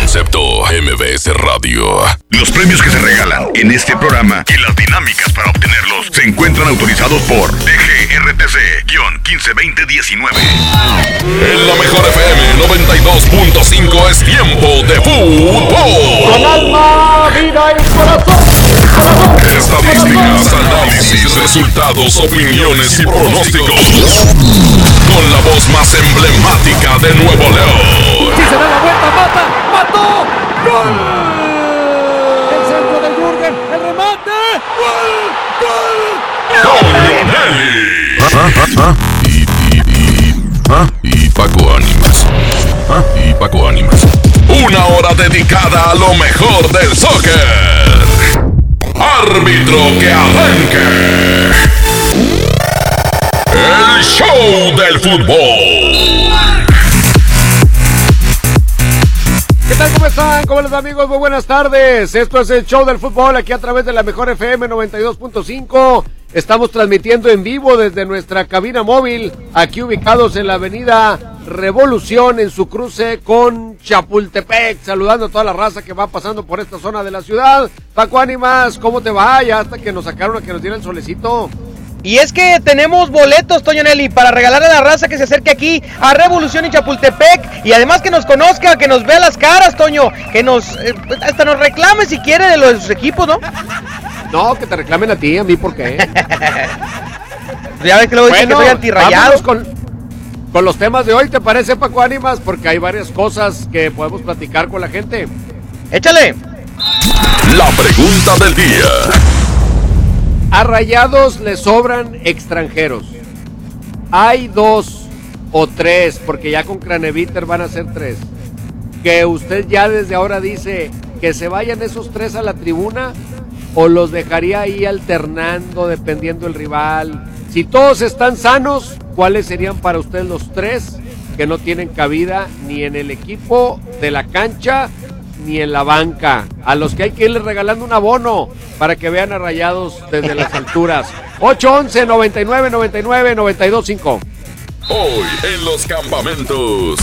Concepto MBS Radio. Los premios que se regalan en este programa y las dinámicas para obtenerlos se encuentran autorizados por DGRTC-152019. En la mejor FM 92.5 es tiempo de fútbol. Con alma, vida y corazón. Estadísticas, análisis, resultados, opiniones y pronósticos. Con la voz más emblemática de Nuevo León. Si se da la vuelta, mata. ¡Gol! El centro del Jürgen, el remate. ¡Gol! ¡Gol! Y, y, y, y Paco Ánimas. Y Paco Ánimas. Una hora dedicada a lo mejor del soccer. Árbitro que arranque. El show del fútbol. ¿Qué tal? ¿Cómo están? ¿Cómo les amigos? Muy buenas tardes. Esto es el show del fútbol aquí a través de la mejor FM 92.5. Estamos transmitiendo en vivo desde nuestra cabina móvil, aquí ubicados en la avenida Revolución en su cruce con Chapultepec, saludando a toda la raza que va pasando por esta zona de la ciudad. Paco Ánimas, ¿cómo te va? Ya hasta que nos sacaron a que nos diera el solecito. Y es que tenemos boletos, Toño Nelly, para regalar a la raza que se acerque aquí a Revolución y Chapultepec. Y además que nos conozca, que nos vea las caras, Toño. Que nos. eh, hasta nos reclame si quiere de los equipos, ¿no? No, que te reclamen a ti, a mí, ¿por qué? Ya ves que luego dicen que soy antirrayado. con, con los temas de hoy, ¿te parece, Paco Ánimas? Porque hay varias cosas que podemos platicar con la gente. Échale. La pregunta del día. A Rayados le sobran extranjeros. Hay dos o tres, porque ya con Craneviter van a ser tres. Que usted ya desde ahora dice que se vayan esos tres a la tribuna o los dejaría ahí alternando dependiendo del rival. Si todos están sanos, ¿cuáles serían para usted los tres que no tienen cabida ni en el equipo de la cancha ni en la banca? A los que hay que irles regalando un abono para que vean a rayados desde las alturas. 811 99 99 925. Hoy en los campamentos.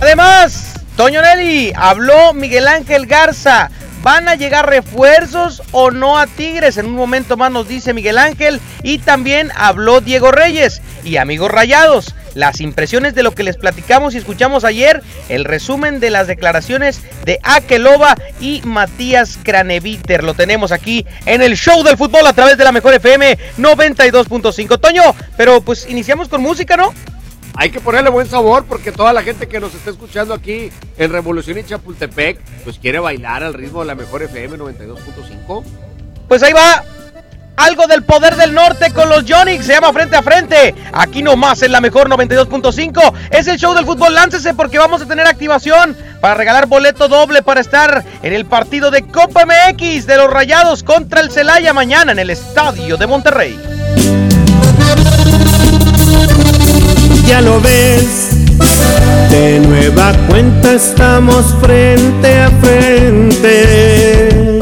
Además, Toño Nelly, habló Miguel Ángel Garza. ¿Van a llegar refuerzos o no a Tigres? En un momento más nos dice Miguel Ángel. Y también habló Diego Reyes y amigos rayados. Las impresiones de lo que les platicamos y escuchamos ayer. El resumen de las declaraciones de Akeloba y Matías Craneviter. Lo tenemos aquí en el show del fútbol a través de la mejor FM 92.5. Toño, pero pues iniciamos con música, ¿no? Hay que ponerle buen sabor porque toda la gente que nos está escuchando aquí en Revolución y Chapultepec, pues quiere bailar al ritmo de la mejor FM 92.5. Pues ahí va. Algo del poder del norte con los Yonix. Se llama Frente a Frente. Aquí nomás en la mejor 92.5. Es el show del fútbol. Láncese porque vamos a tener activación para regalar boleto doble para estar en el partido de Copa MX de los Rayados contra el Celaya mañana en el Estadio de Monterrey. ya lo ves. De nueva cuenta estamos frente a frente.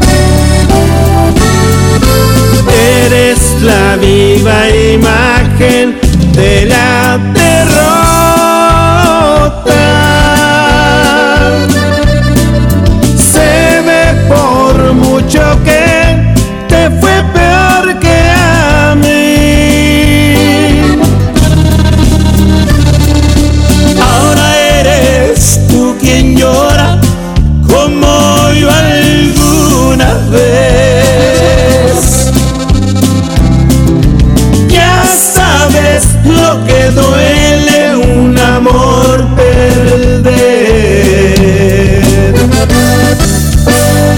Viva imagen de la derrota. que duele un amor perder.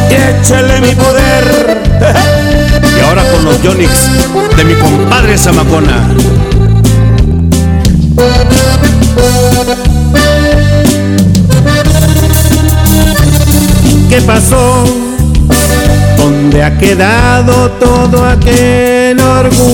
Échale mi poder. y ahora con los Yonix de mi compadre Zamacona. ¿Qué pasó? ¿Dónde ha quedado todo aquel orgullo?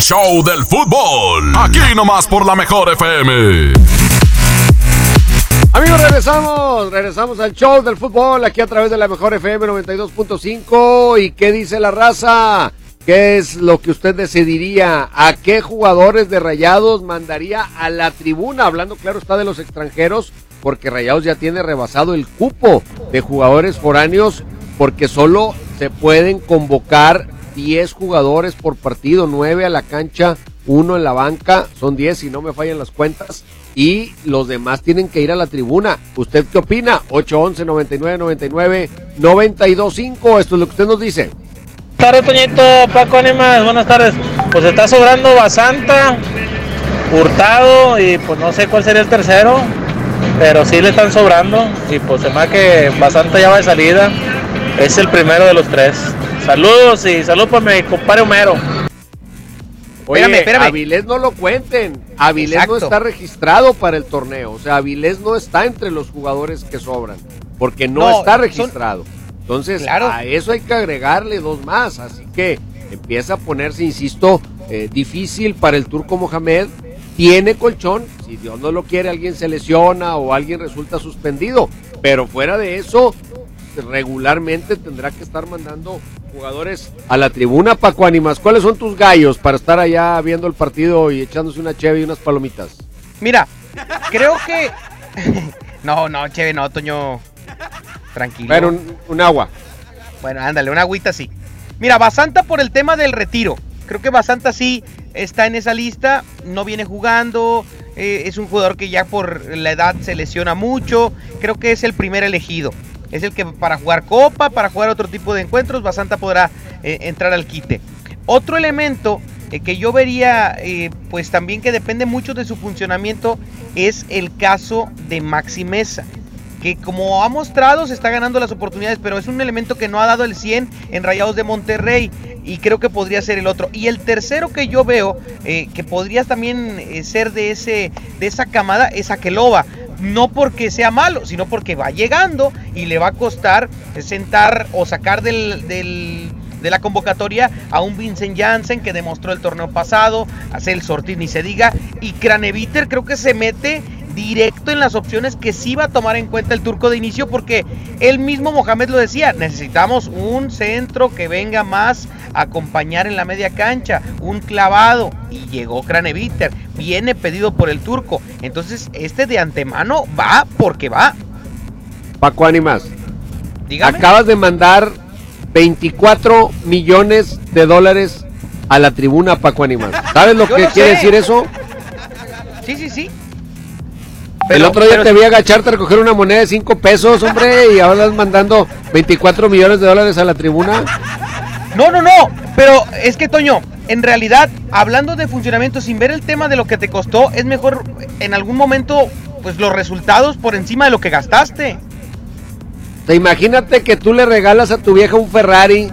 Show del fútbol. Aquí nomás por la mejor FM. Amigos, regresamos, regresamos al show del fútbol aquí a través de la mejor FM 92.5. ¿Y qué dice la raza? ¿Qué es lo que usted decidiría? ¿A qué jugadores de Rayados mandaría a la tribuna? Hablando, claro, está de los extranjeros, porque Rayados ya tiene rebasado el cupo de jugadores foráneos, porque solo se pueden convocar 10 jugadores por partido, 9 a la cancha, 1 en la banca, son 10 si no me fallan las cuentas, y los demás tienen que ir a la tribuna. ¿Usted qué opina? 811 99 99 925, esto es lo que usted nos dice. Buenas tardes, Toñito, Paco Ánimas, buenas tardes. Pues está sobrando Basanta, Hurtado y pues no sé cuál sería el tercero, pero sí le están sobrando y pues se me que Basanta ya va de salida. Es el primero de los tres. Saludos y saludos para mi compadre Homero. Oye, Espérame, espérame. Avilés no lo cuenten. Avilés no está registrado para el torneo. O sea, Avilés no está entre los jugadores que sobran. Porque no, No, está son- registrado. Entonces, Claro. a eso hay que agregarle dos más. Así que empieza a ponerse, insisto, eh, difícil para el turco Mohamed. Tiene colchón. Si Dios no lo quiere, alguien se lesiona o alguien resulta suspendido. Pero fuera de eso, regularmente tendrá que estar mandando jugadores a la tribuna, Paco Ánimas. ¿Cuáles son tus gallos para estar allá viendo el partido y echándose una cheve y unas palomitas? Mira, creo que. no, no, chévere, no, Toño. Tranquilo. Bueno, un, un agua. Bueno, ándale, una agüita sí. Mira, Basanta por el tema del retiro. Creo que Basanta sí está en esa lista, no viene jugando, eh, es un jugador que ya por la edad se lesiona mucho. Creo que es el primer elegido. Es el que para jugar copa, para jugar otro tipo de encuentros, Basanta podrá eh, entrar al quite. Otro elemento eh, que yo vería, eh, pues también que depende mucho de su funcionamiento, es el caso de Maxi Mesa que como ha mostrado se está ganando las oportunidades, pero es un elemento que no ha dado el 100 en Rayados de Monterrey y creo que podría ser el otro. Y el tercero que yo veo que podría también ser de, ese, de esa camada es Aqueloba. No porque sea malo, sino porque va llegando y le va a costar sentar o sacar del, del de la convocatoria a un Vincent Janssen que demostró el torneo pasado, a Celso Ortiz ni se diga, y Craneviter creo que se mete directo en las opciones que sí va a tomar en cuenta el turco de inicio porque él mismo Mohamed lo decía, necesitamos un centro que venga más a acompañar en la media cancha, un clavado y llegó Craneviter, viene pedido por el turco, entonces este de antemano va porque va. Paco Ánimas, Dígame. acabas de mandar 24 millones de dólares a la tribuna, Paco Ánimas. ¿Sabes lo Yo que lo quiere sé. decir eso? Sí, sí, sí. El otro día pero te vi agacharte a recoger una moneda de 5 pesos, hombre, y ahora estás mandando 24 millones de dólares a la tribuna. No, no, no. Pero es que, Toño, en realidad, hablando de funcionamiento, sin ver el tema de lo que te costó, es mejor en algún momento, pues los resultados por encima de lo que gastaste. Sea, imagínate que tú le regalas a tu vieja un Ferrari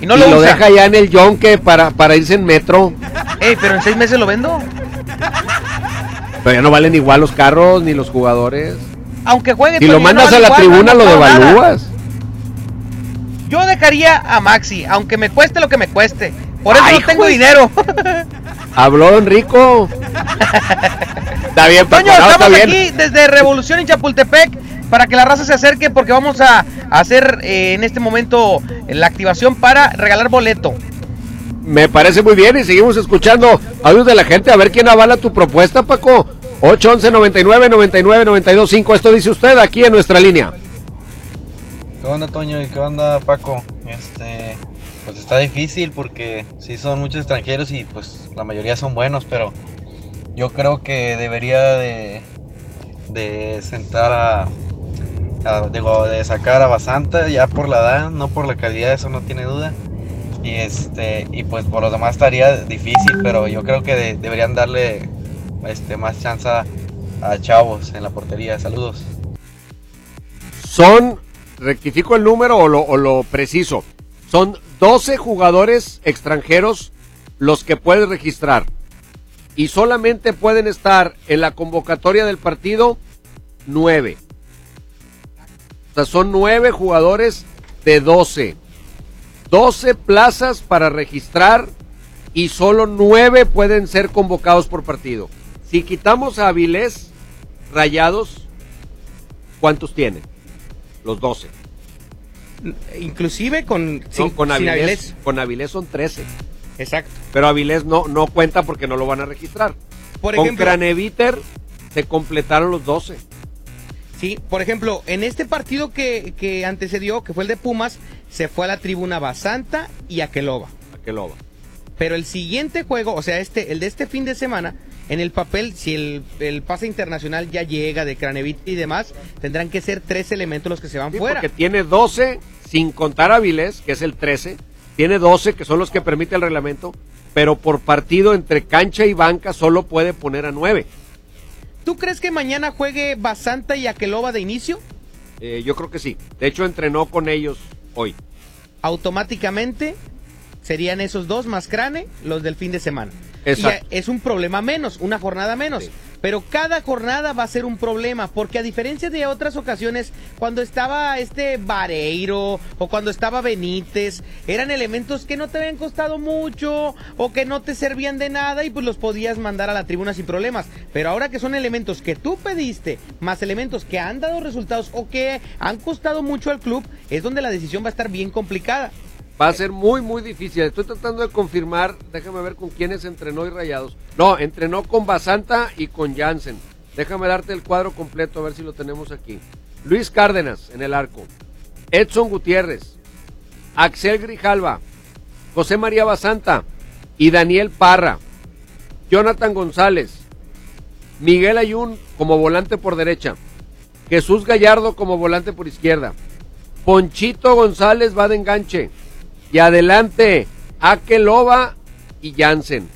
Y no y lo, deja ya en el yonque para, para irse en metro. Ey, pero en seis meses lo vendo. Pero ya no valen igual los carros ni los jugadores. Aunque juegue Si lo mandas a la igual, tribuna, no lo devalúas. Yo dejaría a Maxi, aunque me cueste lo que me cueste. Por eso Ay, no tengo juez. dinero. Habló Don Rico. está bien, Toño, está estamos bien. aquí desde Revolución en Chapultepec para que la raza se acerque porque vamos a hacer eh, en este momento la activación para regalar boleto. Me parece muy bien y seguimos escuchando audios de la gente a ver quién avala tu propuesta, Paco. 811 99 99 92 5. Esto dice usted aquí en nuestra línea. ¿Qué onda Toño y qué onda Paco? Este, pues está difícil porque sí son muchos extranjeros y pues la mayoría son buenos, pero yo creo que debería de, de sentar a, a- digo, de sacar a Basanta ya por la edad, no por la calidad, eso no tiene duda. Y este, y pues por lo demás estaría difícil, pero yo creo que de- deberían darle este más chance a, chavos en la portería. Saludos. Son, rectifico el número o lo, lo preciso, son 12 jugadores extranjeros los que puedes registrar. Y solamente pueden estar en la convocatoria del partido 9. O sea, son 9 jugadores de 12. 12 plazas para registrar y solo 9 pueden ser convocados por partido. Si quitamos a Avilés, Rayados, ¿cuántos tienen? Los 12. Inclusive con, No, con, Avilés, Avilés. con Avilés son 13. Exacto. Pero Avilés no, no cuenta porque no lo van a registrar. Por con ejemplo, Craneviter se completaron los 12. Sí, por ejemplo, en este partido que, que antecedió, que fue el de Pumas, se fue a la tribuna Basanta y Aqueloba. Aqueloba. Pero el siguiente juego, o sea, este, el de este fin de semana, en el papel, si el, el pase internacional ya llega de Cranevit y demás, tendrán que ser tres elementos los que se van Sí, fuera. porque tiene 12, sin contar a Avilés, que es el 13. Tiene 12, que son los que permite el reglamento. Pero por partido entre cancha y banca solo puede poner a 9. ¿Tú crees que mañana juegue Basanta y Aqueloba de inicio? Eh, yo creo que sí. De hecho, entrenó con ellos hoy. Automáticamente serían esos dos más Crane los del fin de semana. Exacto. Y es un problema menos, una jornada menos. Sí. Pero cada jornada va a ser un problema, porque a diferencia de otras ocasiones, cuando estaba este Vareiro o cuando estaba Benítez, eran elementos que no te habían costado mucho o que no te servían de nada y pues los podías mandar a la tribuna sin problemas. Pero ahora que son elementos que tú pediste, más elementos que han dado resultados o que han costado mucho al club, es donde la decisión va a estar bien complicada. Va a ser muy, muy difícil. Estoy tratando de confirmar, déjame ver con quiénes entrenó y rayados. No, entrenó con Basanta y con Jansen. Déjame darte el cuadro completo, a ver si lo tenemos aquí. Luis Cárdenas en el arco. Edson Gutiérrez. Axel Grijalva. José María Basanta. Y Daniel Parra. Jonathan González. Miguel Ayun como volante por derecha. Jesús Gallardo como volante por izquierda. Ponchito González va de enganche. Y adelante, Akeloba y Jansen.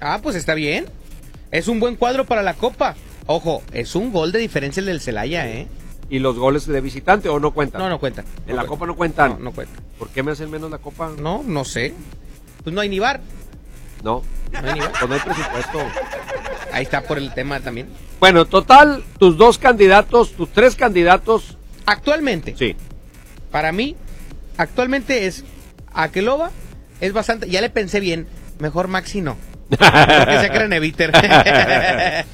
Ah, pues está bien. Es un buen cuadro para la Copa. Ojo, es un gol de diferencia el del Celaya, ¿eh? Y los goles de visitante o no cuentan. No, no cuenta. En No la. Copa no cuentan. No, no cuenta. ¿Por qué me hacen menos la Copa? No, no sé. Pues no hay ni bar. No. No hay ni bar. Pues no hay presupuesto. Ahí está por el tema también. Bueno, total, tus dos candidatos, tus tres candidatos. Actualmente, Sí. para mí, actualmente es Akeloba, es bastante. Ya le pensé bien. Mejor Maxi no. Porque sea Craneviter.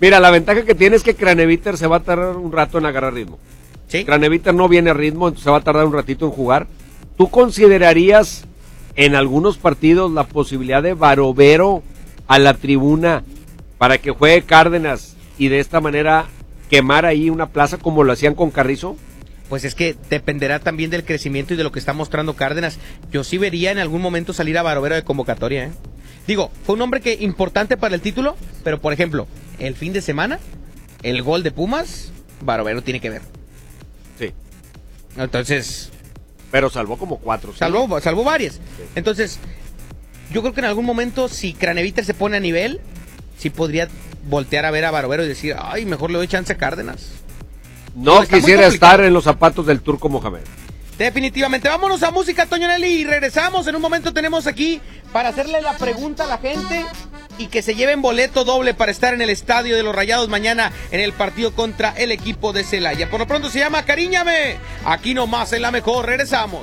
Mira, la ventaja que tiene es que Craneviter se va a tardar un rato en agarrar ritmo. sí. Craneviter no viene a ritmo, entonces se va a tardar un ratito en jugar. ¿Tú considerarías en algunos partidos la posibilidad de Barovero a la tribuna para que juegue Cárdenas y de esta manera quemar ahí una plaza como lo hacían con Carrizo? Pues es que dependerá también del crecimiento y de lo que está mostrando Cárdenas. Yo sí vería en algún momento salir a Barovero de convocatoria. ¿eh? Digo, fue un hombre que importante para el título, pero por ejemplo, el fin de semana, el gol de Pumas, Barovero tiene que ver. Sí. Entonces, Pero salvó como cuatro. ¿sí? Salvó, salvó varias. Entonces, yo creo que en algún momento, si Craneviter se pone a nivel, sí podría voltear a ver a Barovero y decir, ay, mejor le doy chance a Cárdenas. No quisiera estar en los zapatos del turco Mohamed. Definitivamente. Vámonos a música, Toño Nelly, y regresamos. En un momento tenemos aquí para hacerle la pregunta a la gente y que se lleven boleto doble para estar en el estadio de los Rayados mañana en el partido contra el equipo de Celaya. Por lo pronto se llama Cariñame. Aquí nomás en la mejor. Regresamos.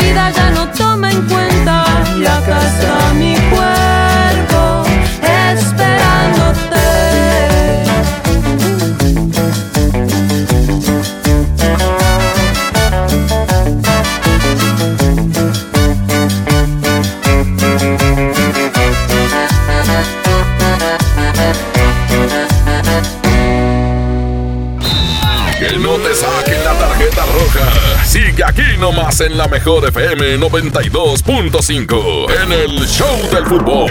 vida ya no toma en cuenta. Acá está mi cuerpo nomás en la mejor FM 92.5 en el Show del Fútbol.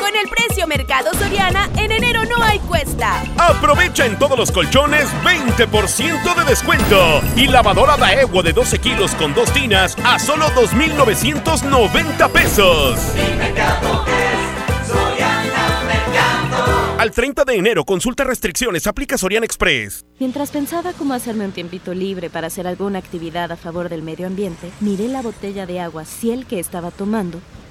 Con el precio Mercado Soriana, en enero no hay cuesta. Aprovecha en todos los colchones 20% de descuento. Y lavadora Daewoo de 12 kilos con dos tinas a solo 2,990 pesos. Al 30 de enero, consulta restricciones, aplica Soriana Express. Mientras pensaba cómo hacerme un tiempito libre para hacer alguna actividad a favor del medio ambiente, miré la botella de agua Ciel que estaba tomando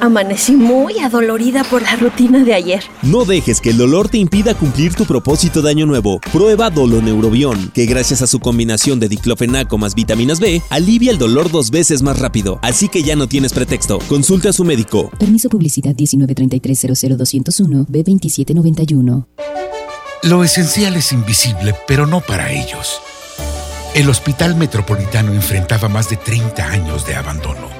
Amanecí muy adolorida por la rutina de ayer. No dejes que el dolor te impida cumplir tu propósito de año nuevo. Prueba Doloneurobión, que gracias a su combinación de diclofenaco más vitaminas B, alivia el dolor dos veces más rápido. Así que ya no tienes pretexto. Consulta a su médico. Permiso publicidad 193300201 B2791. Lo esencial es invisible, pero no para ellos. El Hospital Metropolitano enfrentaba más de 30 años de abandono.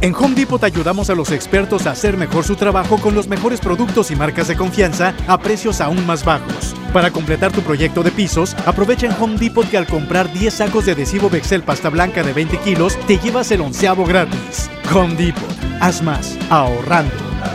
En Home Depot ayudamos a los expertos a hacer mejor su trabajo con los mejores productos y marcas de confianza a precios aún más bajos. Para completar tu proyecto de pisos, aprovecha en Home Depot que al comprar 10 sacos de adhesivo Bexel pasta blanca de 20 kilos, te llevas el onceavo gratis. Home Depot, haz más, ahorrando.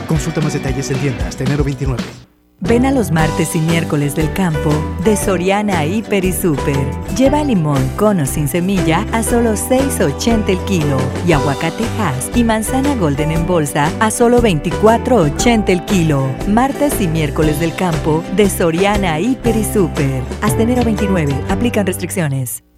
Consulta más detalles en tienda hasta enero 29. Ven a los martes y miércoles del campo de Soriana Hiper y Super. Lleva limón con o sin semilla a solo 6.80 el kilo y aguacate Hass y manzana Golden en bolsa a solo 24.80 el kilo. Martes y miércoles del campo de Soriana Hiper y Super. Hasta enero 29. Aplican restricciones.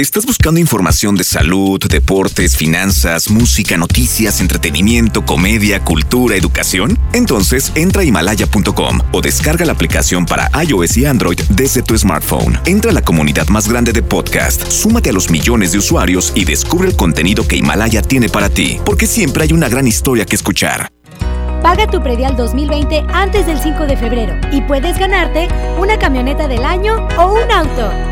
¿Estás buscando información de salud, deportes, finanzas, música, noticias, entretenimiento, comedia, cultura, educación? Entonces entra a himalaya.com o descarga la aplicación para iOS y Android desde tu smartphone. Entra a la comunidad más grande de podcast, súmate a los millones de usuarios y descubre el contenido que Himalaya tiene para ti, porque siempre hay una gran historia que escuchar. Paga tu predial 2020 antes del 5 de febrero y puedes ganarte una camioneta del año o un auto.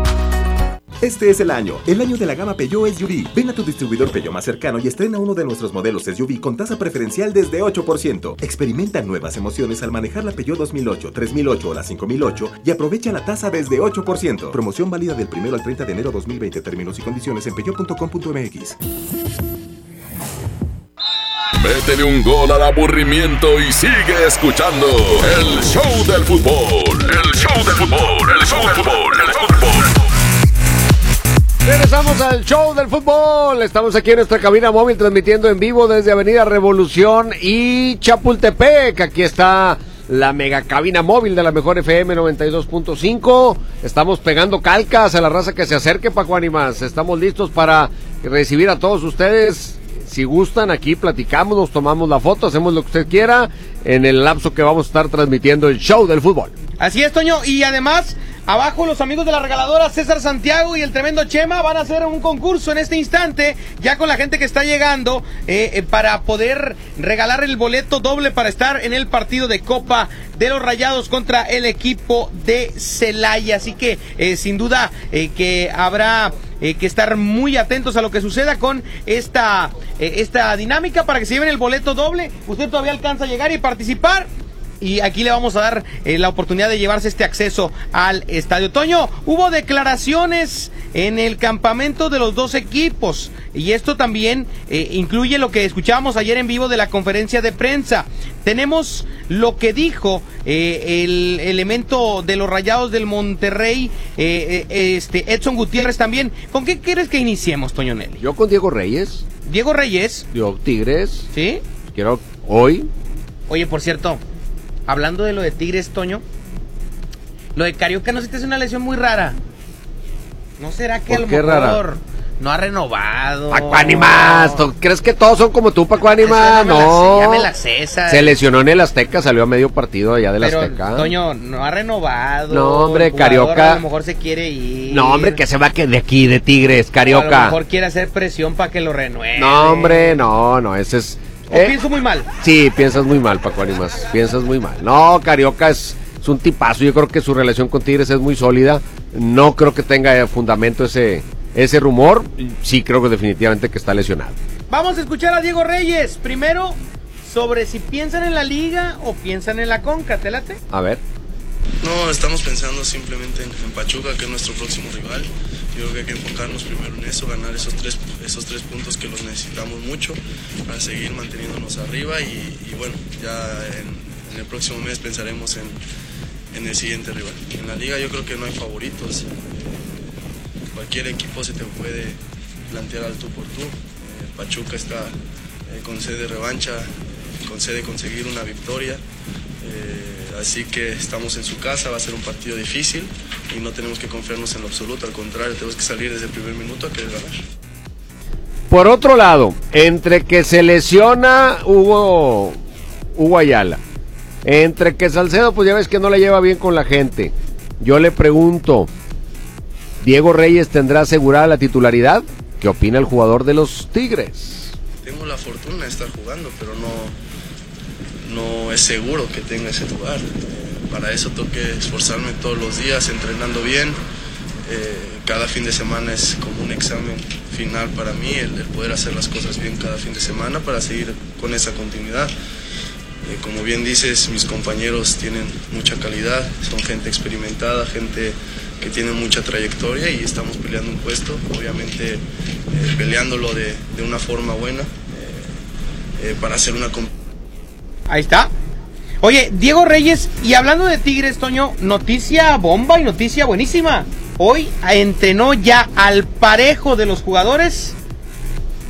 Este es el año, el año de la gama Peugeot SUV. Ven a tu distribuidor Peugeot más cercano y estrena uno de nuestros modelos SUV con tasa preferencial desde 8%. Experimenta nuevas emociones al manejar la Peugeot 2008, 3008 o la 5008 y aprovecha la tasa desde 8%. Promoción válida del 1 al 30 de enero 2020. Términos y condiciones en peugeot.com.mx. Métele un gol al aburrimiento y sigue escuchando el show del fútbol. El show del fútbol. El show del fútbol. El show del fútbol. Regresamos al show del fútbol. Estamos aquí en nuestra cabina móvil transmitiendo en vivo desde Avenida Revolución y Chapultepec. Aquí está la mega cabina móvil de la mejor FM 92.5. Estamos pegando calcas a la raza que se acerque, Paco Animas. Estamos listos para recibir a todos ustedes si gustan, aquí platicamos, nos tomamos la foto, hacemos lo que usted quiera en el lapso que vamos a estar transmitiendo el show del fútbol. Así es, Toño. Y además, abajo los amigos de la regaladora César Santiago y el tremendo Chema van a hacer un concurso en este instante, ya con la gente que está llegando, eh, eh, para poder regalar el boleto doble para estar en el partido de Copa de los Rayados contra el equipo de Celaya. Así que, eh, sin duda, que habrá que estar muy atentos a lo que suceda con esta, esta dinámica para que se lleven el boleto doble. Usted todavía alcanza a llegar y participar y aquí le vamos a dar eh, la oportunidad de llevarse este acceso al estadio. Toño, hubo declaraciones en el campamento de los dos equipos y esto también eh, incluye lo que escuchábamos ayer en vivo de la conferencia de prensa. Tenemos lo que dijo eh, el elemento de los Rayados del Monterrey, este Edson Gutiérrez también. ¿Con qué quieres que iniciemos, Toño Nelly? Yo con Diego Reyes. Diego Reyes. Yo, Tigres. ¿Sí? Quiero hoy. Oye, por cierto, hablando de lo de Tigres, Toño, lo de Carioca no sé te es una lesión muy rara. ¿No será que a lo mejor no ha renovado? Paco Animas, crees que todos son como tú, Paco Animas? No. Se lesionó en el Azteca, salió a medio partido allá del Pero, Azteca. Toño, no ha renovado. No, hombre, Carioca. A lo mejor se quiere ir. No, hombre, que se va de aquí, de Tigres, Carioca. a lo mejor quiere hacer presión para que lo renueve. No, hombre, no, no, ese es ¿O ¿Eh? pienso muy mal? Sí, piensas muy mal, Paco Animas. Piensas muy mal. No, Carioca es, es, un tipazo. Yo creo que su relación con Tigres es muy sólida. No creo que tenga fundamento ese, ese rumor. Sí creo que definitivamente que está lesionado. Vamos a escuchar a Diego Reyes. Primero, sobre si piensan en la liga o piensan en la conca. ¿Te late? A ver. No, estamos pensando simplemente en Pachuca, que es nuestro próximo rival. Yo creo que hay que enfocarnos primero en eso, ganar esos tres, esos tres puntos que los necesitamos mucho para seguir manteniéndonos arriba y, bueno, ya en, el próximo mes pensaremos en, el siguiente rival. En la liga yo creo que no hay favoritos. Cualquier equipo se te puede plantear al tú por tú. Eh, Pachuca está eh, con sede de revancha, con sede de conseguir una victoria. Así que estamos en su casa, va a ser un partido difícil y no tenemos que confiarnos en lo absoluto, al contrario, tenemos que salir desde el primer minuto a querer ganar. Por otro lado, entre que se lesiona Hugo, Hugo Ayala, entre que Salcedo, pues ya ves que no le lleva bien con la gente. Yo le pregunto, ¿Diego Reyes tendrá asegurada la titularidad? ¿Qué opina el jugador de los Tigres? Tengo la fortuna de estar jugando, pero no, no es seguro que tenga ese lugar para eso tengo que esforzarme todos los días entrenando bien. Eh, cada fin de semana es como un examen final para mí, el, poder hacer las cosas bien cada fin de semana para seguir con esa continuidad. Eh, como bien dices, mis compañeros tienen mucha calidad, son gente experimentada, gente que tiene mucha trayectoria y estamos peleando un puesto, obviamente eh, peleándolo de, de, una forma buena para hacer una... Ahí está, Oye, Diego Reyes, y hablando de Tigres, Toño, noticia bomba y noticia buenísima. Hoy entrenó ya al parejo de los jugadores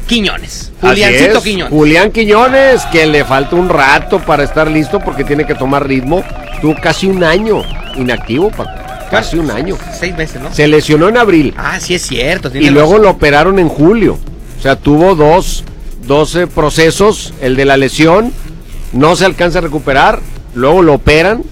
Quiñones. Juliancito Quiñones. Julián Quiñones, que le falta un rato para estar listo porque tiene que tomar ritmo. Tuvo casi un año inactivo, Casi un año. Seis meses, ¿no? Se lesionó en abril. Ah, sí es cierto. Y luego lo operaron en julio. O sea, tuvo dos, 12 procesos. El de la lesión no se alcanza a recuperar, luego lo operan.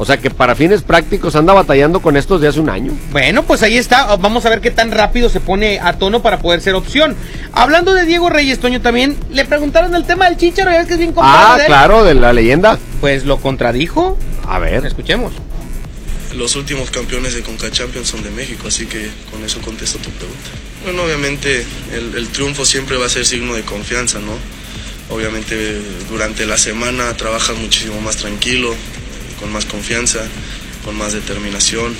O sea que para fines prácticos anda batallando con estos de hace un año. Bueno, pues ahí está. Vamos a ver qué tan rápido se pone a tono para poder ser opción. Hablando de Diego Reyes, Toño, también le preguntaron el tema del Chicharo, ya ves que es bien Ah, claro, de la leyenda. Pues lo contradijo. A ver. Escuchemos. Los últimos campeones de Conca Champions son de México, así que con eso contesto tu pregunta. Bueno, obviamente el, el triunfo siempre va a ser signo de confianza, ¿no? Obviamente durante la semana trabajas muchísimo más tranquilo, con más confianza, con más determinación.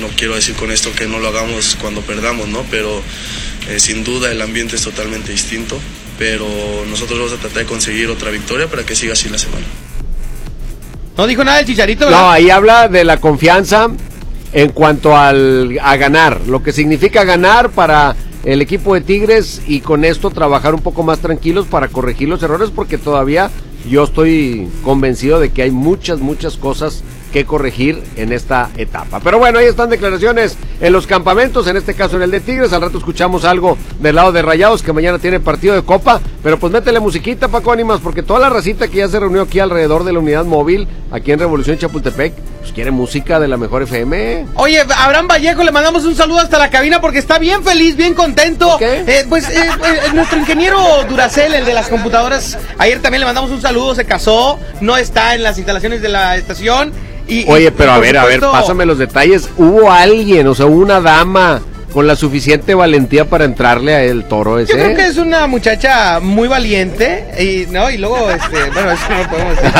No quiero decir con esto que no lo hagamos cuando perdamos, ¿no? Pero eh, sin duda el ambiente es totalmente distinto. Pero nosotros vamos a tratar de conseguir otra victoria para que siga así la semana. No dijo nada el chicharito. No, ahí habla de la confianza en cuanto al, a ganar, lo que significa ganar para el equipo de Tigres y con esto trabajar un poco más tranquilos para corregir los errores porque todavía yo estoy convencido de que hay muchas, muchas cosas que corregir en esta etapa. Pero bueno, ahí están declaraciones en los campamentos, en este caso en el de Tigres. Al rato escuchamos algo del lado de Rayados, que mañana tiene partido de Copa. Pero pues métele musiquita, Paco Ánimas, porque toda la racita que ya se reunió aquí alrededor de la unidad móvil, aquí en Revolución Chapultepec, pues quiere música de la mejor FM. Oye, Abraham Vallejo, le mandamos un saludo hasta la cabina porque está bien feliz, bien contento. Eh, pues eh, eh, nuestro ingeniero Duracel, el de las computadoras, ayer también le mandamos un saludo, se casó, no está en las instalaciones de la estación. Y, Oye, pero y a ver, a ver, pásame los detalles. Hubo alguien, o sea, una dama con la suficiente valentía para entrarle a el toro ese. Yo creo que es una muchacha muy valiente y no y luego este bueno eso no podemos decir.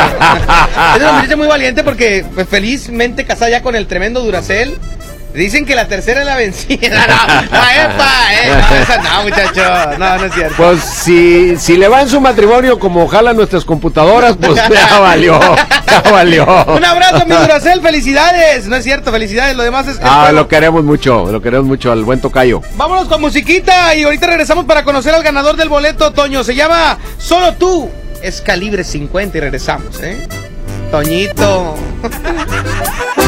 es una muchacha muy valiente porque pues, felizmente casada ya con el tremendo Duracel. Dicen que la tercera es la vencida. No, no, epa, eh, no, esa no, muchacho. No, no es cierto. Pues si, si le va en su matrimonio como ojalá nuestras computadoras, pues ya valió, ya valió. Un abrazo, mi Duracel, felicidades. No es cierto, felicidades. Lo demás es. Ah, lo queremos mucho, lo queremos mucho al buen tocayo. Vámonos con musiquita y ahorita regresamos para conocer al ganador del boleto, Toño. Se llama Solo tú. Es calibre 50 y regresamos, ¿eh? Toñito.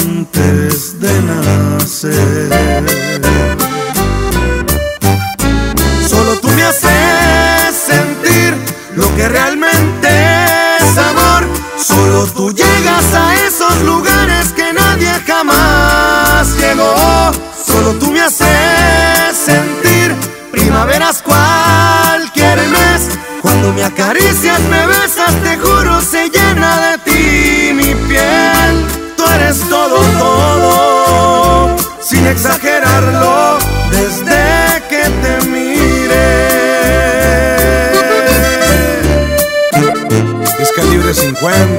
calibre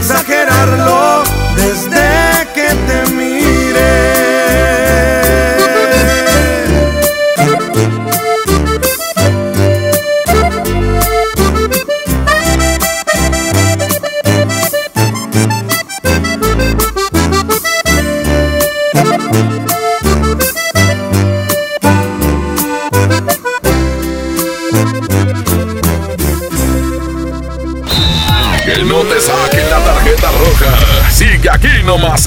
sin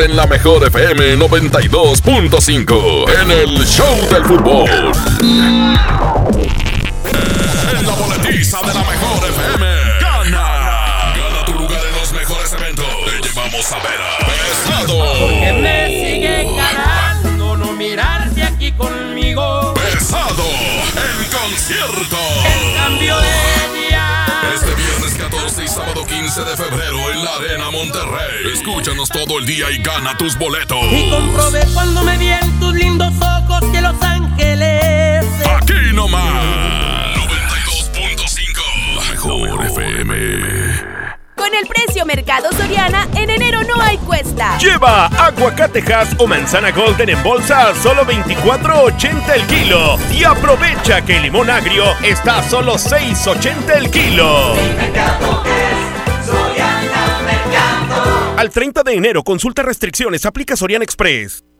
en la mejor FM 92.5 en el Show del Fútbol. En la boletiza de la mejor FM. Gana. Gana tu lugar en los mejores eventos. Te llevamos a ver a Pesado. Porque me sigue ganando no mirarse aquí conmigo. Pesado. En concierto. En cambio de día. Este viernes 14 y sábado 15 de febrero Arena Monterrey. Escúchanos todo el día y gana tus boletos. Y comprobé cuando me vi en tus lindos ojos que Los Ángeles. Aquí nomás. 92.5. La mejor FM. Con el precio Mercado Soriana, en enero no hay cuesta. Lleva aguacatejas o manzana golden en bolsa a solo 24.80 el kilo. Y aprovecha que el limón agrio está a solo 6.80 el kilo. Al 30 de enero, consulta restricciones, aplica Soriana Express.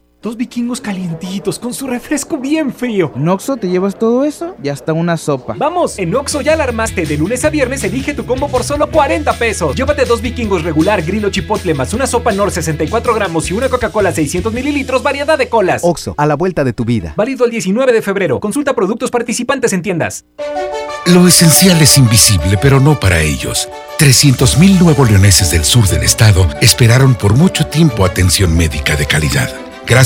mundo. Dos vikingos calientitos con su refresco bien frío. ¿En Oxo te llevas todo eso? Y hasta una sopa. Vamos, en Oxo ya la armaste. De lunes a viernes elige tu combo por solo 40 pesos. Llévate dos vikingos regular, grillo chipotle más una sopa Nor 64 gramos y una Coca-Cola 600 mililitros, variedad de colas. Oxo, a la vuelta de tu vida. Válido el 19 de febrero. Consulta productos participantes en tiendas. Lo esencial es invisible, pero no para ellos. 300.000 nuevos leoneses del sur del estado esperaron por mucho tiempo atención médica de calidad. Gracias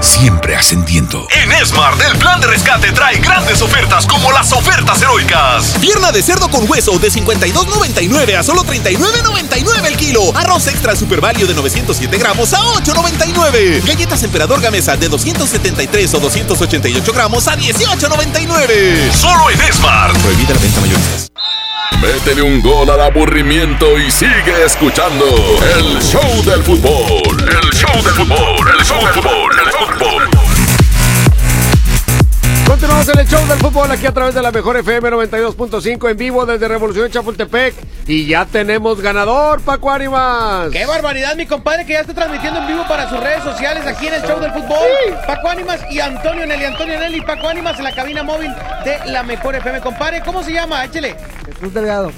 Siempre ascendiendo. En Smart, el plan de rescate trae grandes ofertas como las ofertas heroicas. Pierna de cerdo con hueso de 52.99 a solo 39.99 el kilo. Arroz extra super value de 907 gramos a 8.99. Galletas emperador gamesa de 273 o 288 gramos a 18.99. Solo en Smart. Prohibida la venta mayoristas. Métele un gol al aburrimiento y sigue escuchando el show del fútbol. El show del fútbol. El show del fútbol. El fútbol. Continuamos en el show del fútbol aquí a través de la mejor FM 92.5 en vivo desde Revolución Chapultepec. Y ya tenemos ganador, Paco Ánimas. ¡Qué barbaridad, mi compadre, que ya está transmitiendo en vivo para sus redes sociales aquí en el show del fútbol! Paco Ánimas y Antonio Nelly. Antonio Nelly Paco Ánimas en la cabina móvil de la mejor FM. Compadre, ¿cómo se llama? Échele. Jesús Delgado.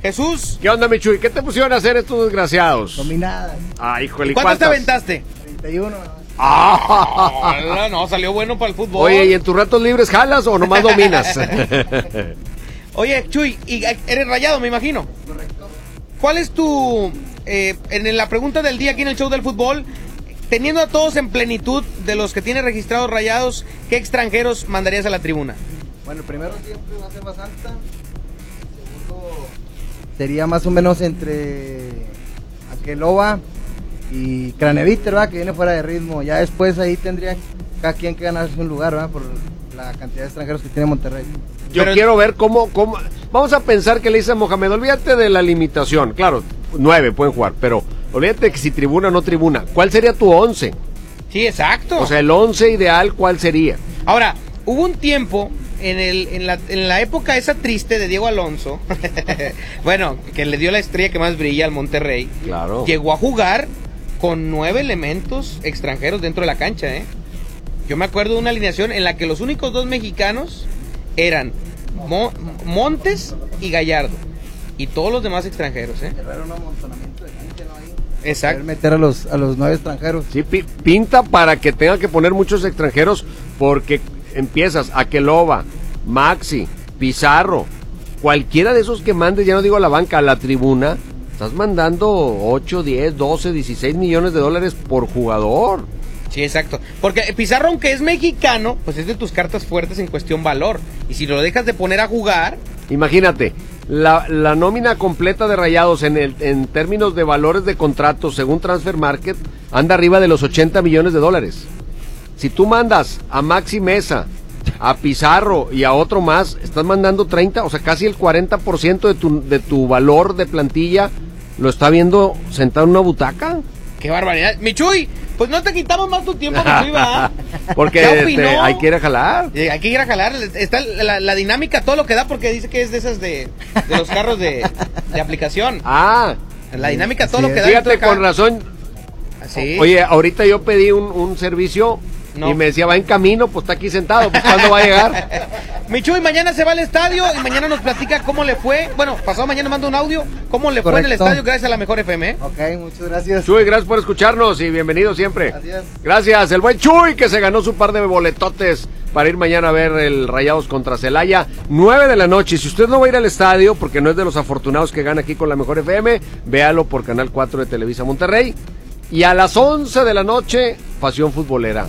Jesús. ¿Qué onda, Michuy? ¿Qué te pusieron a hacer estos desgraciados? Dominadas. Ah, híjole, ¿y ¿Cuántas te cuántas? aventaste? 31. Ah. Hola, no, salió bueno para el fútbol. Oye, ¿y en tus ratos libres jalas o nomás dominas? Oye, Chuy, y eres rayado, me imagino. Correcto. ¿Cuál es tu, eh, en la pregunta del día aquí en el show del fútbol, teniendo a todos en plenitud de los que tiene registrados rayados, ¿qué extranjeros mandarías a la tribuna? Bueno, primero siempre va a ser. El segundo sería más o menos entre Aqueloba y Craneviter, ¿verdad? Que viene fuera de ritmo. Ya después ahí tendría cada quien que ganarse un lugar, ¿verdad? Por la cantidad de extranjeros que tiene Monterrey. Yo quiero ver cómo, cómo. Vamos a pensar que le dice a Mohamed, olvídate de la limitación. Claro, nueve pueden jugar, pero olvídate que si tribuna o no tribuna. ¿Cuál sería tu once? Sí, exacto. O sea, el once ideal, ¿cuál sería? Ahora, hubo un tiempo en, el, en, la, en la época esa triste de Diego Alonso, bueno, que le dio la estrella que más brilla al Monterrey. Claro. Llegó a jugar con nueve elementos extranjeros dentro de la cancha, ¿eh? Yo me acuerdo de una alineación en la que los únicos dos mexicanos eran Mo- Montes y Gallardo. Y todos los demás extranjeros, ¿eh? Exacto. Meter a los, a los nueve extranjeros. Sí, pi- pinta para que tenga que poner muchos extranjeros porque empiezas Aqueloba, Maxi, Pizarro, cualquiera de esos que mandes, ya no digo a la banca, a la tribuna, estás mandando 8, 10, 12, 16 millones de dólares por jugador. Sí, exacto. Porque Pizarro, aunque es mexicano, pues es de tus cartas fuertes en cuestión valor. Y si lo dejas de poner a jugar, Imagínate, la, la nómina completa de Rayados en, el, en términos de valores de contratos según Transfer Market anda arriba de los 80 millones de dólares. Si tú mandas a Maxi Mesa, a Pizarro y a otro más, estás mandando 30, o sea, casi el 40% de tu, de tu valor de plantilla lo está viendo sentado en una butaca. qué barbaridad. Michuy, pues no te quitamos más tu tiempo, Michuy, ¿verdad? Porque ¿Qué este, hay que ir a jalar. Eh, hay que ir a jalar. Está la, la dinámica, todo lo que da, porque dice que es de esas de, de los carros de, de aplicación. Ah, La dinámica, todo lo que da. fíjate, con razón, Sí. Oye, ahorita yo pedí un, un servicio No. y me decía, va en camino, pues está aquí sentado, pues ¿cuándo va a llegar? Michuy, mañana se va al estadio y mañana nos platica cómo le fue. Bueno, pasado mañana manda un audio. ¿Cómo le fue en el estadio gracias a la mejor FM? eh? Ok, muchas gracias. Chuy, gracias por escucharnos y bienvenido siempre. Gracias. Gracias, el buen Chuy que se ganó su par de boletotes para ir mañana a ver el Rayados contra Celaya, 9 de la noche. Si usted no va a ir al estadio, porque no es de los afortunados que gana aquí con la mejor FM, véalo por Canal 4 de Televisa Monterrey. Y a las 11 de la noche, Pasión Futbolera.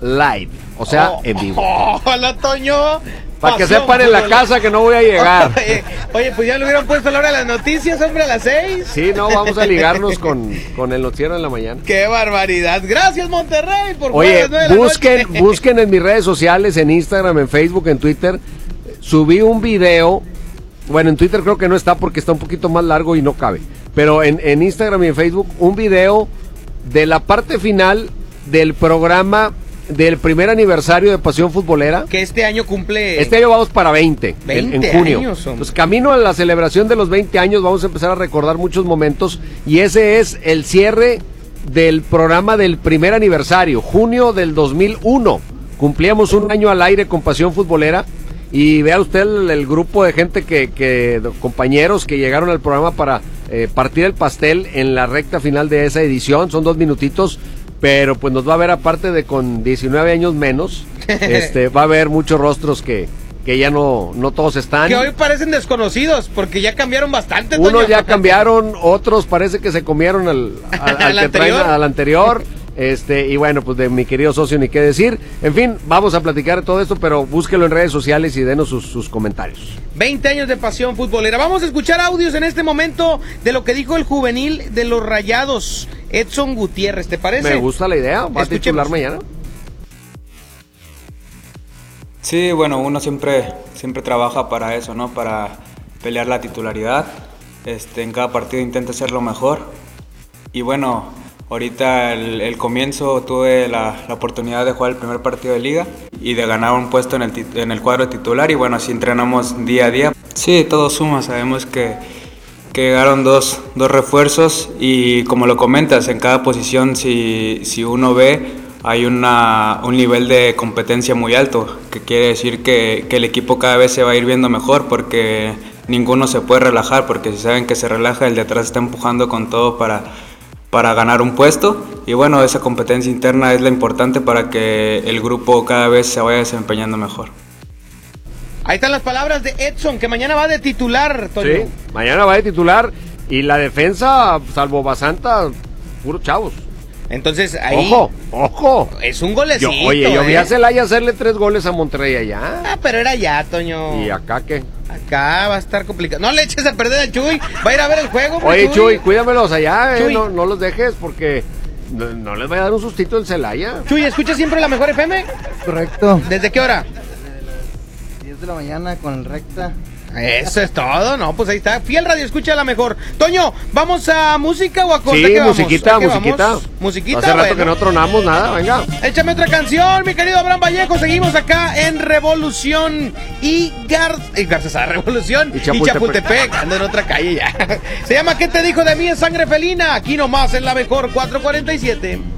Live, o sea, Oh, en vivo. Hola, Toño. Para que sepan en la casa que no voy a llegar. Oye, oye, pues ya le hubieran puesto la hora de las noticias, hombre, a las seis. Sí, no, vamos a ligarnos con, con el noticiero en la mañana. ¡Qué barbaridad! Gracias, Monterrey, por a Oye, la busquen, noche. busquen en mis redes sociales, en Instagram, en Facebook, en Twitter. Subí un video. Bueno, en Twitter creo que no está porque está un poquito más largo y no cabe. Pero en, en Instagram y en Facebook, un video de la parte final del programa del primer aniversario de Pasión Futbolera. Que este año cumple. Este año vamos para 20, en- en, 20 junio. años. Pues camino a la celebración de los 20 años, vamos a empezar a recordar muchos momentos y ese es el cierre del programa del primer aniversario, junio del 2001. Cumplíamos un año al aire con Pasión Futbolera y vea usted el, el grupo de gente que, que de compañeros que llegaron al programa para eh, partir el pastel en la recta final de esa edición, son dos minutitos. Pero pues nos va a ver aparte de con 19 años menos, este va a haber muchos rostros que, que ya no, no todos están. Que hoy parecen desconocidos, porque ya cambiaron bastante. Unos ya cambiaron, otros parece que se comieron al, al, al ¿Al que traen anterior? al anterior. Este, y bueno, pues de mi querido socio ni qué decir. En fin, vamos a platicar de todo esto, pero búsquelo en redes sociales y denos sus, sus comentarios. 20 años de pasión futbolera. Vamos a escuchar audios en este momento de lo que dijo el juvenil de los Rayados, Edson Gutiérrez, ¿te parece? Me gusta la idea, va a Escuchemos. titular mañana. Sí, bueno, uno siempre, siempre trabaja para eso, ¿no? Para pelear la titularidad. Este, en cada partido intenta hacerlo mejor. Y bueno, ahorita el, comienzo tuve la, oportunidad de jugar el primer partido de liga y de ganar un puesto en el, en el cuadro titular. Y bueno, así entrenamos día a día. Sí, todo suma. Sabemos que, que llegaron dos, dos refuerzos y como lo comentas, en cada posición si, si uno ve hay una, un nivel de competencia muy alto, que quiere decir que, que el equipo cada vez se va a ir viendo mejor porque ninguno se puede relajar, porque si saben que se relaja, el de atrás está empujando con todo para, para ganar un puesto. Y bueno, esa competencia interna es la importante para que el grupo cada vez se vaya desempeñando mejor. Ahí están las palabras de Edson, que mañana va de titular, Toño. Sí, mañana va de titular y la defensa, salvo Basanta, puros chavos. Entonces ahí. Ojo, ojo. Es un golecito. Yo- oye, yo vi ¿eh? a Celaya hacerle tres goles a Monterrey allá. Ah, pero era ya, Toño. ¿Y acá qué? Acá va a estar complicado. No le eches a perder al Chuy. Va a ir a ver el juego, hombre, Oye, Chuy, cuídamelos allá, eh, Chuy. no, no los dejes porque no, no les vaya a dar un sustito el Celaya. Chuy, ¿escucha siempre la mejor FM? Correcto. ¿Desde qué hora? 10 de la mañana con el recta. Eso es todo, no, pues ahí está. Fiel Radio escucha la mejor. Toño, ¿vamos a música o a corte? Sí, ¿Qué vamos? musiquita, ¿A qué musiquita. vamos? Musiquita, Hace rato bueno. que no tronamos nada, venga. Échame otra canción, mi querido Abraham Vallejo. Seguimos acá en Revolución y Gar... y Garza, Revolución y Y Chapultepec. Chapultepec. Ando en otra calle ya. Se llama ¿Qué te dijo de mí en sangre felina? Aquí nomás en la mejor 447.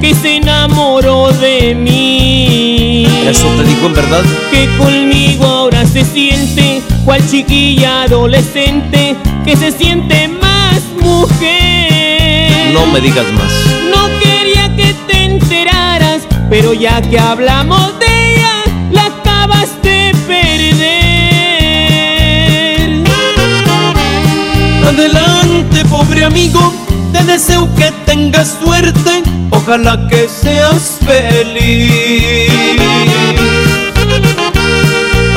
que se enamoró de mí. ¿Eso te dijo en verdad? Que conmigo ahora se siente cual chiquilla adolescente, que se siente más mujer. No me digas más. No quería que te enteraras, pero ya que hablamos de ojalá que seas feliz.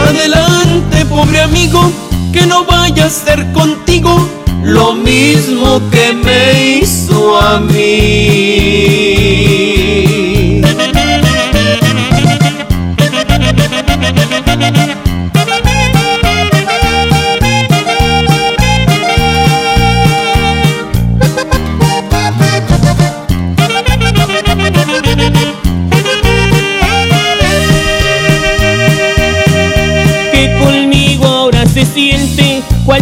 Adelante, pobre amigo, que no vaya a ser contigo lo mismo que me hizo a mí.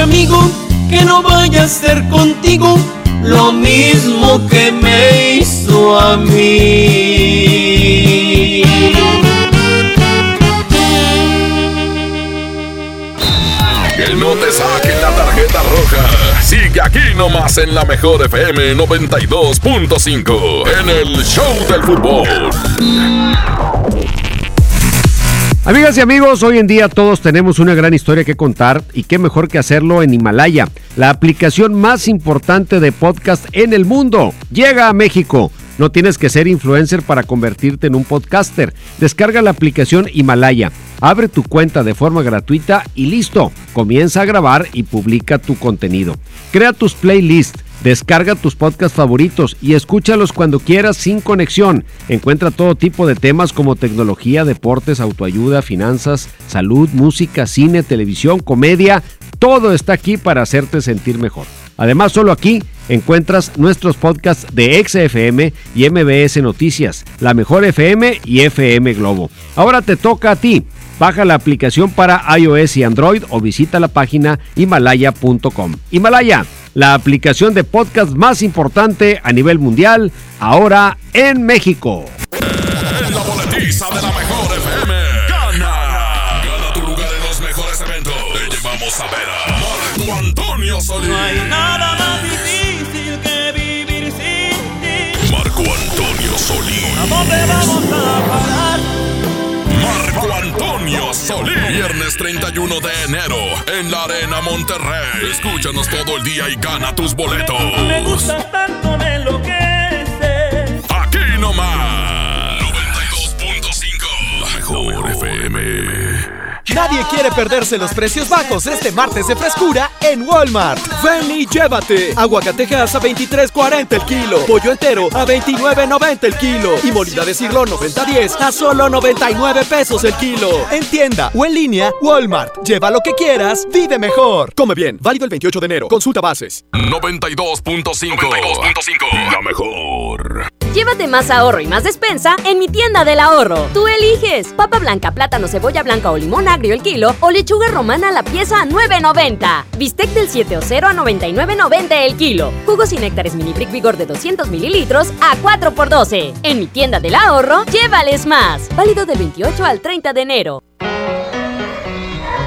amigo, que no vaya a ser contigo lo mismo que me hizo a mí. Que no te saquen la tarjeta roja. Sigue aquí nomás en la mejor FM 92.5 en el Show del Fútbol. Amigas y amigos, hoy en día todos tenemos una gran historia que contar y qué mejor que hacerlo en Himalaya, la aplicación más importante de podcast en el mundo. Llega a México. No tienes que ser influencer para convertirte en un podcaster. Descarga la aplicación Himalaya, abre tu cuenta de forma gratuita y listo. Comienza a grabar y publica tu contenido. Crea tus playlists. Descarga tus podcasts favoritos y escúchalos cuando quieras sin conexión. Encuentra todo tipo de temas como tecnología, deportes, autoayuda, finanzas, salud, música, cine, televisión, comedia. Todo está aquí para hacerte sentir mejor. Además, solo aquí encuentras nuestros podcasts de XFM y MBS Noticias, La Mejor FM y FM Globo. Ahora te toca a ti. Baja la aplicación para iOS y Android o visita la página himalaya.com. Himalaya, la aplicación de podcast más importante a nivel mundial, ahora en México. En la boletiza de la mejor FM. Gana. Gana tu lugar en los mejores eventos. Te llevamos a ver a Marco Antonio Solís. No hay nada más difícil que vivir sin ti. Marco Antonio Solís. ¿A dónde vamos a parar? Solís. Viernes 31 de enero en la Arena Monterrey. Escúchanos todo el día y gana tus boletos. Me gusta tanto, me enloquece. Aquí nomás. 92.5. La mejor FM. Nadie quiere perderse los precios bajos este martes de frescura en Walmart. Ven y llévate. Aguacatejas a 23.40 el kilo. Pollo entero a 29.90 el kilo. Y molida de siglo 90.10 a solo 99 pesos el kilo. En tienda o en línea, Walmart. Lleva lo que quieras, vive mejor. Come bien. Válido el 28 de enero. Consulta bases. 92.5. 92.5. La mejor. Llévate más ahorro y más despensa en mi tienda del ahorro. Tú eliges papa blanca, plátano, cebolla blanca o limón agrio el kilo o lechuga romana la pieza a 9.90. Bistec del 7 o 0 a 99.90 el kilo. Jugos y néctares mini brick vigor de 200 mililitros a 4 por 12. En mi tienda del ahorro, llévales más. Válido del 28 al 30 de enero.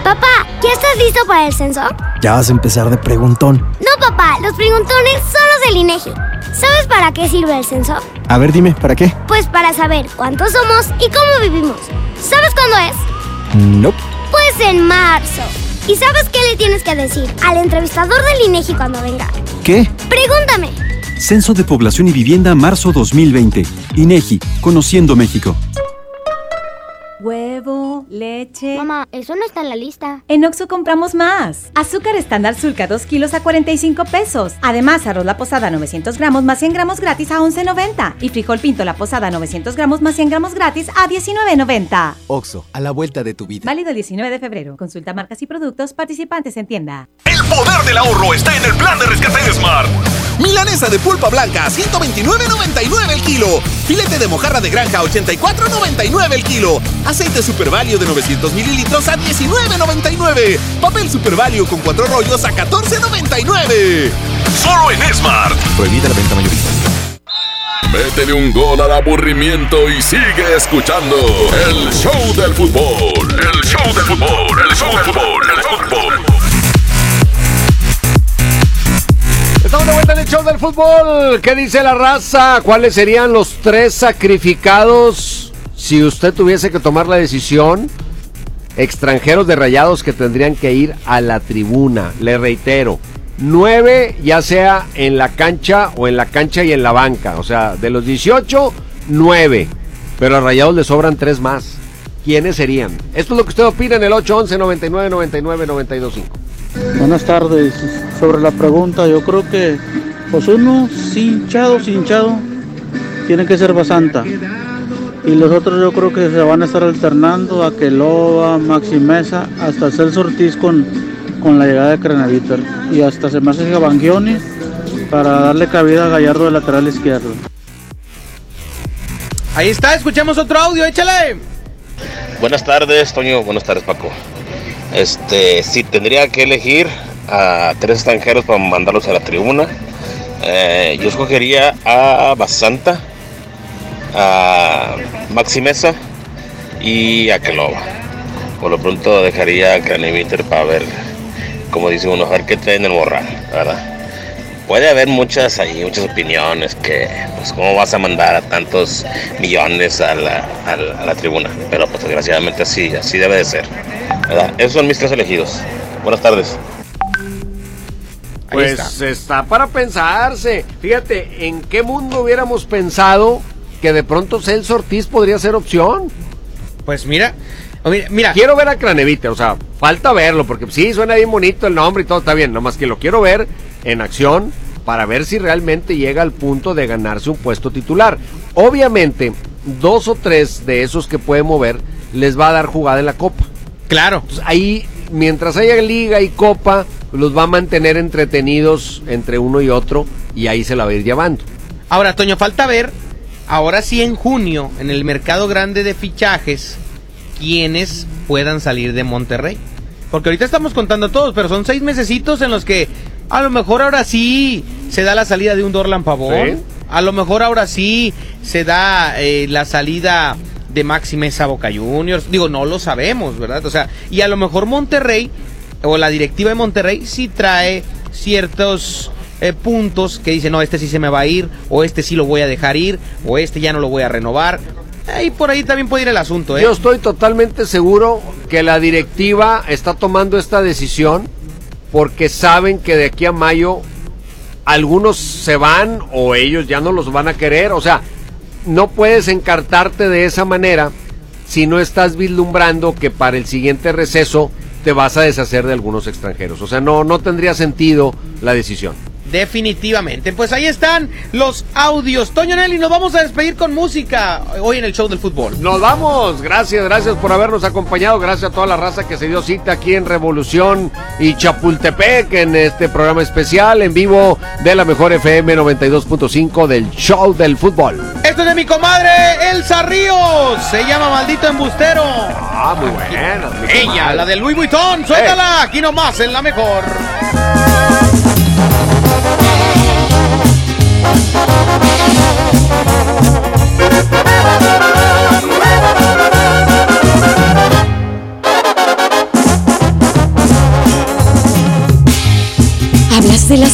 Papá, ¿ya estás listo para el censo? Ya vas a empezar de preguntón. No, papá, los preguntones son los del INEGI. ¿Sabes para qué sirve el censo? A ver, dime, ¿para qué? Pues para saber cuántos somos y cómo vivimos. ¿Sabes cuándo es? Nope. Pues en marzo. ¿Y sabes qué le tienes que decir al entrevistador del INEGI cuando venga? ¿Qué? Pregúntame. Censo de Población y Vivienda marzo 2020. INEGI, Conociendo México. Huevo, leche. Mamá, eso no está en la lista. En Oxo compramos más. Azúcar estándar Sulca 2 kilos a 45 pesos. Además, arroz la posada 900 gramos más 100 gramos gratis a 11.90. Y frijol pinto la posada 900 gramos más 100 gramos gratis a 19.90. Oxo, a la vuelta de tu vida. Válido el 19 de febrero. Consulta marcas y productos participantes en tienda. El poder del ahorro está en el plan de rescate de Smart. Milanesa de pulpa blanca, 129.99 el kilo. Filete de mojarra de granja, 84.99 el kilo. Aceite Super Value de 900 mililitros a 19.99. Papel Super Value con cuatro rollos a 14.99. Solo en Smart. Prohibida la venta mayorista. Métele un gol al aburrimiento y sigue escuchando el show del fútbol. El show del fútbol. El show del fútbol. El fútbol. Estamos de vuelta en el show del fútbol. ¿Qué dice la raza? ¿Cuáles serían los tres sacrificados si usted tuviese que tomar la decisión? Extranjeros de rayados que tendrían que ir a la tribuna. Le reitero, nueve ya sea en la cancha o en la cancha y en la banca. O sea, de los 18, nueve. Pero a rayados le sobran tres más. ¿Quiénes serían? Esto es lo que usted opina en el 811 99 99 925. Buenas tardes. Sobre la pregunta, yo creo que pues uno hinchado, hinchado, tiene que ser Basanta. Y los otros yo creo que se van a estar alternando a Queloa, Maxi Mesa, hasta Celso Ortiz con, con la llegada de Craneviter. Y hasta se me hace que Bangioni para darle cabida a Gallardo de lateral izquierdo. Ahí está, escuchamos otro audio, échale. Buenas tardes, Toño. Buenas tardes, Paco. Este, si tendría que elegir a tres extranjeros para mandarlos a la tribuna, eh, yo escogería a Basanta, a Maxi Mesa y a Kelova. Por lo pronto dejaría a Craneviter para ver, como dice uno, a ver qué trae en el morral, ¿verdad? Puede haber muchas ahí, muchas opiniones que, pues, ¿cómo vas a mandar a tantos millones a la, a la- a la tribuna? Pero, pues, desgraciadamente así, así debe de ser, ¿verdad? Esos son mis tres elegidos. Buenas tardes. Pues está. para pensarse. Fíjate, ¿en qué mundo hubiéramos pensado que de pronto Celso Ortiz podría ser opción? Pues mira, mira, Quiero ver a Craneviter, o sea, falta verlo, porque sí, suena bien bonito el nombre y todo está bien, nomás que lo quiero ver en acción para ver si realmente llega al punto de ganarse un puesto titular. Obviamente, dos o tres de esos que puede mover les va a dar jugada en la Copa. Claro. ahí, mientras haya liga y Copa, los va a mantener entretenidos entre uno y otro y ahí se la va a ir llevando. Ahora, Toño, falta ver, ahora sí en junio, en el mercado grande de fichajes, quienes puedan salir de Monterrey. Porque ahorita estamos contando todos, pero son seis mesecitos en los que a lo mejor ahora sí se da la salida de un Dorlan Pavón. Sí. A lo mejor ahora sí se da eh, la salida de Maxi Mesa Boca Juniors. Digo, no lo sabemos, ¿verdad? O sea, y a lo mejor Monterrey o la directiva de Monterrey sí trae ciertos eh, puntos que dicen, no, este sí se me va a ir, o este sí lo voy a dejar ir, o este ya no lo voy a renovar. Ahí por ahí también puede ir el asunto, ¿eh? Yo estoy totalmente seguro que la directiva está tomando esta decisión porque saben que de aquí a mayo algunos se van o ellos ya no los van a querer. O sea, no puedes encartarte de esa manera si no estás vislumbrando que para el siguiente receso te vas a deshacer de algunos extranjeros. O sea, no, no tendría sentido la decisión. Definitivamente. Pues ahí están los audios. Toño Nelly, nos vamos a despedir con música hoy en el show del fútbol. Nos vamos, gracias, gracias por habernos acompañado, gracias a toda la raza que se dio cita aquí en Revolución y Chapultepec en este programa especial en vivo de la mejor FM 92.5 del show del fútbol. Esto es de mi comadre Elsa Ríos. Se llama Maldito Embustero. Ah, muy buena. mi Ella, la de Louis Vuitton. Suéltala. Aquí nomás, en la mejor.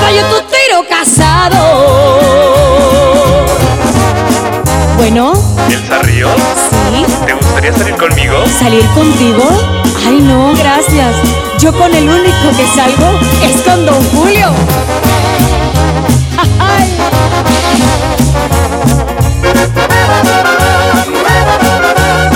Fallo tu tiro casado. Bueno, ¿Elsa Ríos? sí. ¿Te gustaría salir conmigo? ¿Salir contigo? Ay, no, gracias. Yo con el único que salgo es con Don Julio. Ay.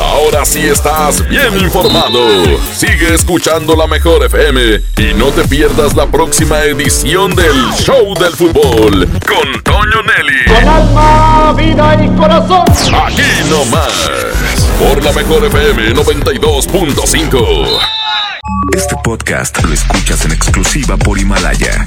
Ahora sí estás bien informado. Sigue escuchando la mejor FM y no te pierdas la próxima edición del Show del Fútbol con Toño Nelly. Con alma, vida y corazón. Aquí nomás, por la mejor FM 92.5. Este podcast lo escuchas en exclusiva por Himalaya.